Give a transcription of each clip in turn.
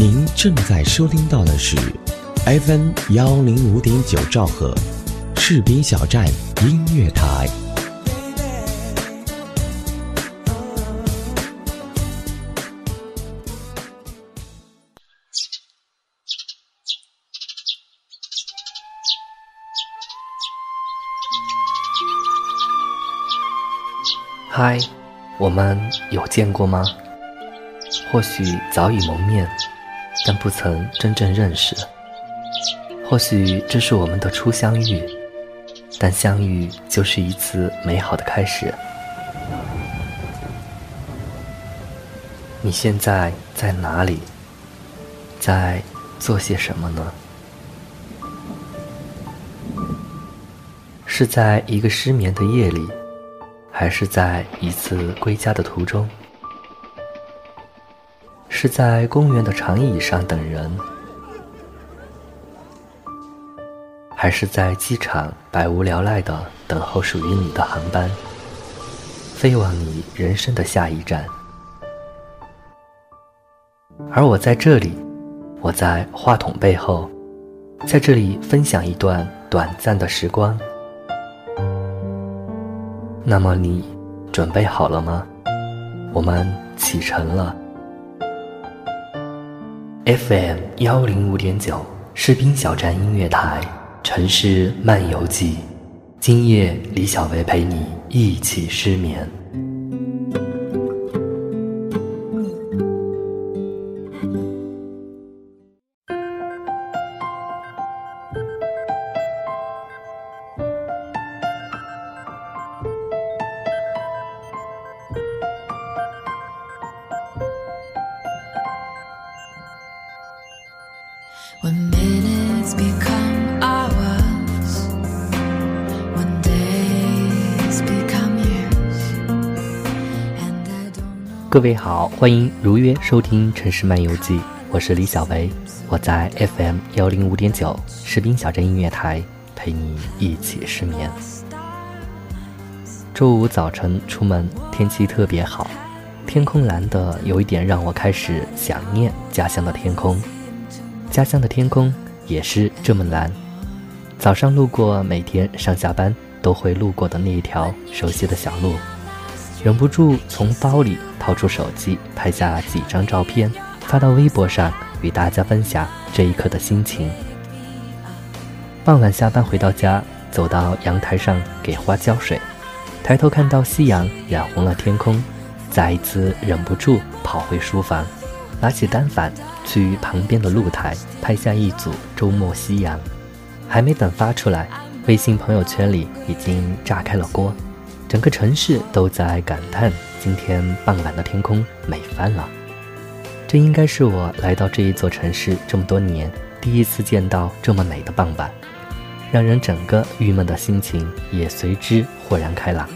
您正在收听到的是 FM 幺零五点九兆赫，士兵小站音乐台。嗨，我们有见过吗？或许早已蒙面，但不曾真正认识。或许这是我们的初相遇，但相遇就是一次美好的开始。你现在在哪里？在做些什么呢？是在一个失眠的夜里，还是在一次归家的途中？是在公园的长椅上等人，还是在机场百无聊赖的等候属于你的航班，飞往你人生的下一站？而我在这里，我在话筒背后，在这里分享一段短暂的时光。那么你准备好了吗？我们启程了。FM 幺零五点九，士兵小站音乐台，城市漫游记。今夜李小维陪你一起失眠。各位好，欢迎如约收听《城市漫游记》，我是李小维，我在 FM 幺零五点九士兵小镇音乐台陪你一起失眠。周五早晨出门，天气特别好，天空蓝的有一点让我开始想念家乡的天空，家乡的天空也是这么蓝。早上路过每天上下班都会路过的那一条熟悉的小路。忍不住从包里掏出手机，拍下几张照片，发到微博上，与大家分享这一刻的心情。傍晚下班回到家，走到阳台上给花浇水，抬头看到夕阳染红了天空，再一次忍不住跑回书房，拿起单反去旁边的露台拍下一组周末夕阳。还没等发出来，微信朋友圈里已经炸开了锅。整个城市都在感叹今天傍晚的天空美翻了。这应该是我来到这一座城市这么多年第一次见到这么美的傍晚，让人整个郁闷的心情也随之豁然开朗。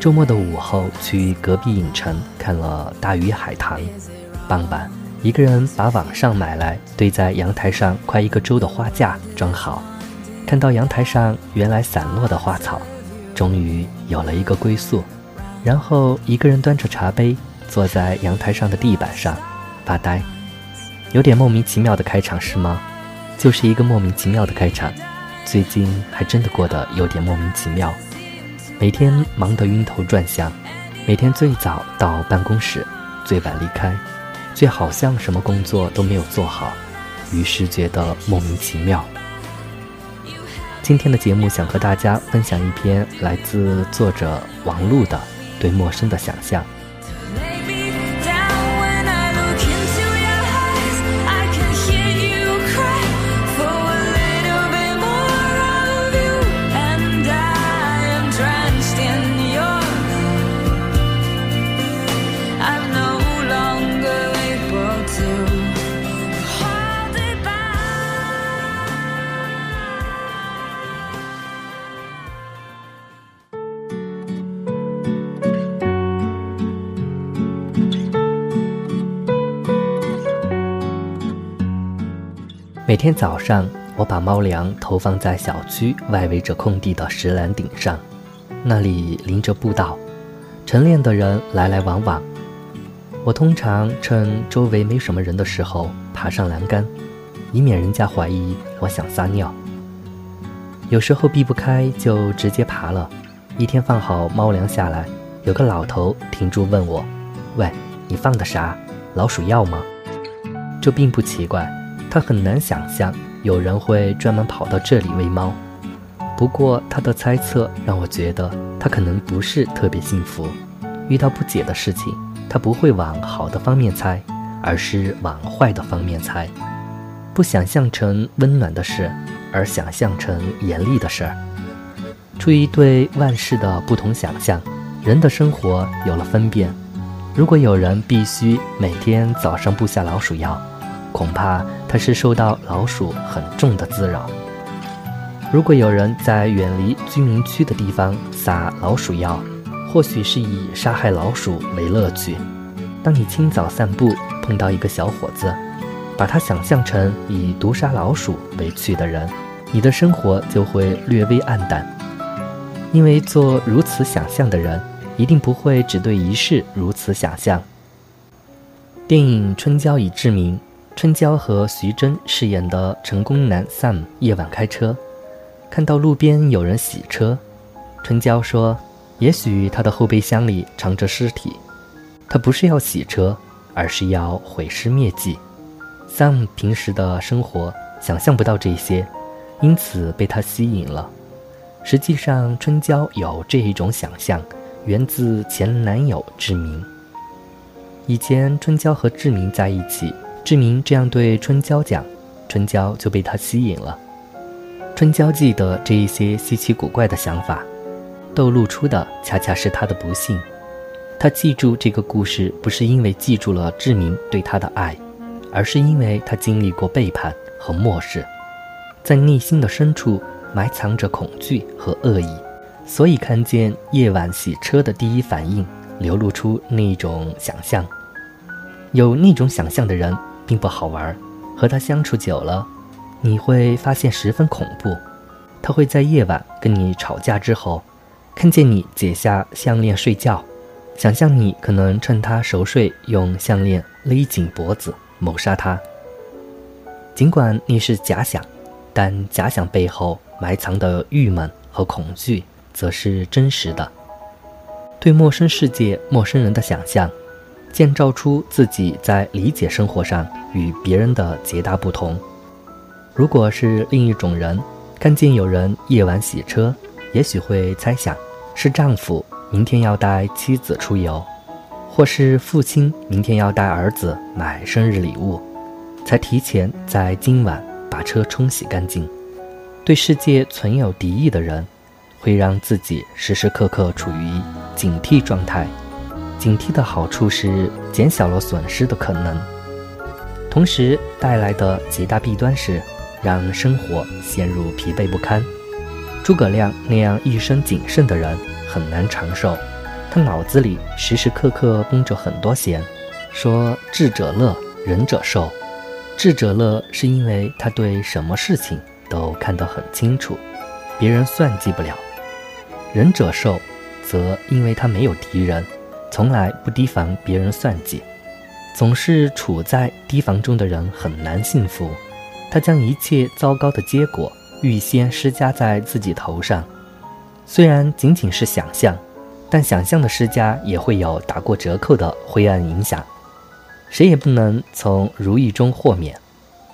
周末的午后去隔壁影城看了《大鱼海棠》，傍晚一个人把网上买来堆在阳台上快一个周的花架装好，看到阳台上原来散落的花草。终于有了一个归宿，然后一个人端着茶杯坐在阳台上的地板上发呆，有点莫名其妙的开场是吗？就是一个莫名其妙的开场。最近还真的过得有点莫名其妙，每天忙得晕头转向，每天最早到办公室，最晚离开，却好像什么工作都没有做好，于是觉得莫名其妙。今天的节目想和大家分享一篇来自作者王璐的对陌生的想象。每天早上，我把猫粮投放在小区外围着空地的石栏顶上，那里临着步道，晨练的人来来往往。我通常趁周围没什么人的时候爬上栏杆，以免人家怀疑我想撒尿。有时候避不开，就直接爬了。一天放好猫粮下来，有个老头停住问我：“喂，你放的啥？老鼠药吗？”这并不奇怪，他很难想象有人会专门跑到这里喂猫。不过他的猜测让我觉得他可能不是特别幸福。遇到不解的事情，他不会往好的方面猜，而是往坏的方面猜，不想象成温暖的事。而想象成严厉的事儿，出于对万事的不同想象，人的生活有了分辨。如果有人必须每天早上布下老鼠药，恐怕他是受到老鼠很重的滋扰。如果有人在远离居民区的地方撒老鼠药，或许是以杀害老鼠为乐趣。当你清早散步碰到一个小伙子，把他想象成以毒杀老鼠为趣的人。你的生活就会略微暗淡，因为做如此想象的人，一定不会只对一事如此想象。电影《春娇已志明》，春娇和徐峥饰演的成功男 Sam 夜晚开车，看到路边有人洗车，春娇说：“也许他的后备箱里藏着尸体，他不是要洗车，而是要毁尸灭迹。”Sam 平时的生活想象不到这些。因此被他吸引了。实际上，春娇有这一种想象，源自前男友志明。以前春娇和志明在一起，志明这样对春娇讲，春娇就被他吸引了。春娇记得这一些稀奇古怪的想法，透露出的恰恰是她的不幸。她记住这个故事，不是因为记住了志明对她的爱，而是因为她经历过背叛和漠视。在内心的深处埋藏着恐惧和恶意，所以看见夜晚洗车的第一反应，流露出那种想象。有那种想象的人并不好玩，和他相处久了，你会发现十分恐怖。他会在夜晚跟你吵架之后，看见你解下项链睡觉，想象你可能趁他熟睡用项链勒紧脖子谋杀他。尽管你是假想。但假想背后埋藏的郁闷和恐惧，则是真实的。对陌生世界、陌生人的想象，建造出自己在理解生活上与别人的截大不同。如果是另一种人，看见有人夜晚洗车，也许会猜想是丈夫明天要带妻子出游，或是父亲明天要带儿子买生日礼物，才提前在今晚。把车冲洗干净。对世界存有敌意的人，会让自己时时刻刻处于警惕状态。警惕的好处是减小了损失的可能，同时带来的极大弊端是让生活陷入疲惫不堪。诸葛亮那样一生谨慎的人很难长寿，他脑子里时时刻刻绷着很多弦，说智者乐，仁者寿。智者乐是因为他对什么事情都看得很清楚，别人算计不了；仁者寿，则因为他没有敌人，从来不提防别人算计。总是处在提防中的人很难幸福，他将一切糟糕的结果预先施加在自己头上。虽然仅仅是想象，但想象的施加也会有打过折扣的灰暗影响。谁也不能从如意中豁免，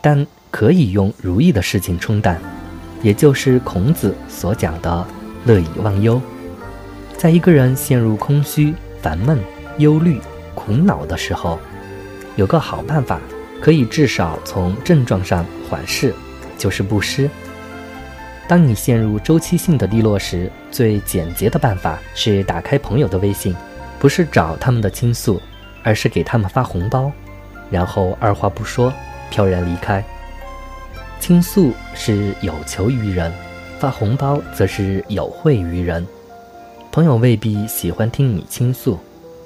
但可以用如意的事情冲淡，也就是孔子所讲的“乐以忘忧”。在一个人陷入空虚、烦闷、忧虑、苦恼的时候，有个好办法，可以至少从症状上缓释，就是布施。当你陷入周期性的低落时，最简洁的办法是打开朋友的微信，不是找他们的倾诉。而是给他们发红包，然后二话不说，飘然离开。倾诉是有求于人，发红包则是有惠于人。朋友未必喜欢听你倾诉，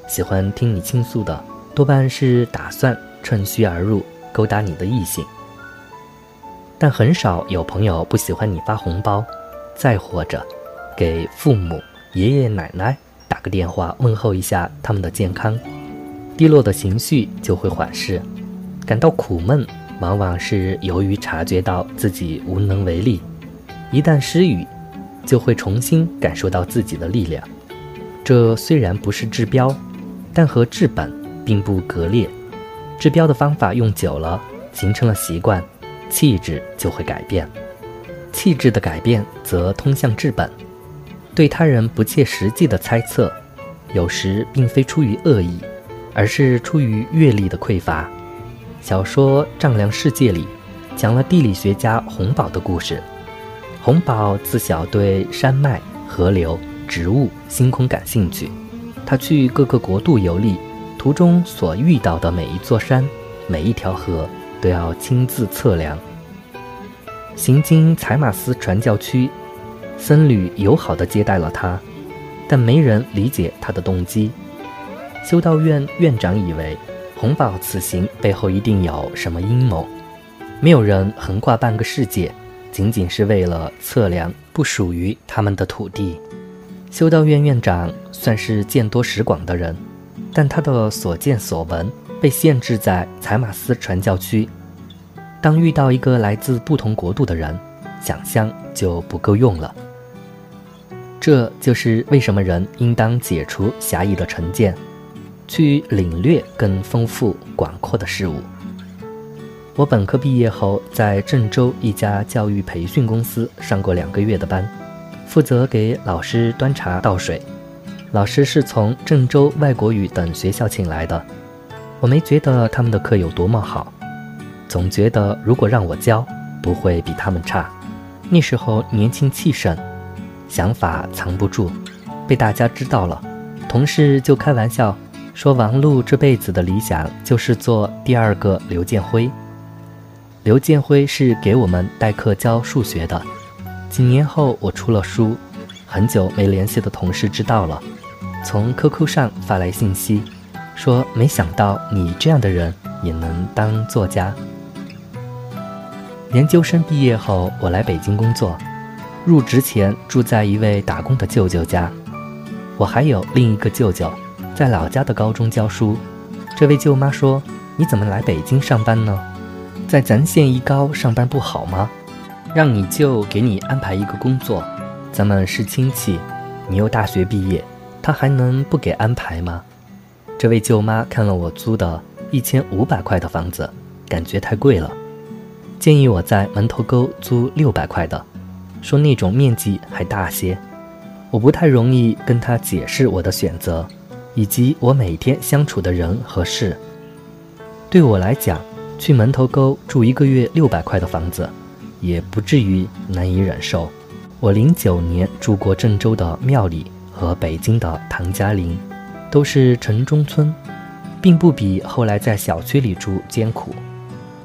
喜欢听你倾诉的多半是打算趁虚而入，勾搭你的异性。但很少有朋友不喜欢你发红包，再或者，给父母、爷爷奶奶打个电话问候一下他们的健康。低落的情绪就会缓释，感到苦闷，往往是由于察觉到自己无能为力。一旦失语，就会重新感受到自己的力量。这虽然不是治标，但和治本并不割裂。治标的方法用久了，形成了习惯，气质就会改变。气质的改变则通向治本。对他人不切实际的猜测，有时并非出于恶意，而是出于阅历的匮乏。小说《丈量世界》里，讲了地理学家洪堡的故事。洪堡自小对山脉、河流。植物、星空感兴趣，他去各个国度游历，途中所遇到的每一座山、每一条河，都要亲自测量。行经采马斯传教区，僧侣友好地接待了他，但没人理解他的动机。修道院院长以为洪堡此行背后一定有什么阴谋，没有人横跨半个世界，仅仅是为了测量不属于他们的土地。修道院院长算是见多识广的人，但他的所见所闻被限制在采马斯传教区。当遇到一个来自不同国度的人，想象就不够用了。这就是为什么人应当解除狭义的成见，去领略更丰富广阔的事物。我本科毕业后，在郑州一家教育培训公司上过两个月的班。负责给老师端茶倒水，老师是从郑州外国语等学校请来的。我没觉得他们的课有多么好，总觉得如果让我教，不会比他们差。那时候年轻气盛，想法藏不住，被大家知道了，同事就开玩笑说王璐这辈子的理想就是做第二个刘建辉。刘建辉是给我们代课教数学的。几年后，我出了书，很久没联系的同事知道了，从 QQ 上发来信息，说没想到你这样的人也能当作家。研究生毕业后，我来北京工作，入职前住在一位打工的舅舅家。我还有另一个舅舅，在老家的高中教书。这位舅妈说：“你怎么来北京上班呢？在咱县一高上班不好吗？”让你舅给你安排一个工作，咱们是亲戚，你又大学毕业，他还能不给安排吗？这位舅妈看了我租的一千五百块的房子，感觉太贵了，建议我在门头沟租六百块的，说那种面积还大些。我不太容易跟他解释我的选择，以及我每天相处的人和事。对我来讲，去门头沟住一个月六百块的房子。也不至于难以忍受。我零九年住过郑州的庙里和北京的唐家林，都是城中村，并不比后来在小区里住艰苦。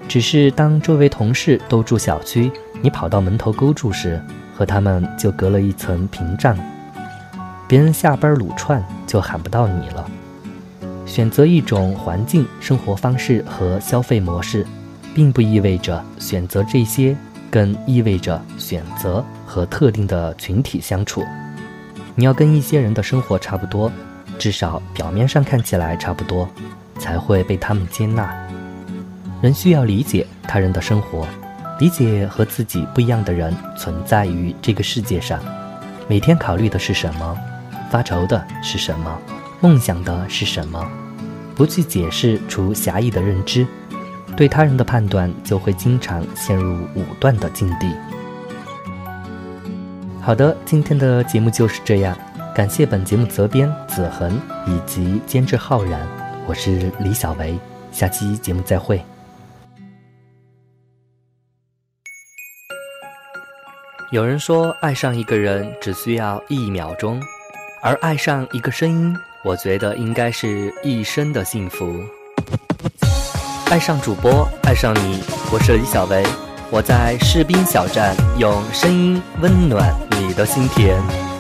只是当周围同事都住小区，你跑到门头沟住时，和他们就隔了一层屏障。别人下班撸串就喊不到你了。选择一种环境、生活方式和消费模式，并不意味着选择这些。更意味着选择和特定的群体相处，你要跟一些人的生活差不多，至少表面上看起来差不多，才会被他们接纳。人需要理解他人的生活，理解和自己不一样的人存在于这个世界上。每天考虑的是什么？发愁的是什么？梦想的是什么？不去解释出狭义的认知。对他人的判断就会经常陷入武断的境地。好的，今天的节目就是这样，感谢本节目责编子恒以及监制浩然，我是李小维，下期节目再会。有人说，爱上一个人只需要一秒钟，而爱上一个声音，我觉得应该是一生的幸福。爱上主播，爱上你，我是李小维，我在士兵小站用声音温暖你的心田。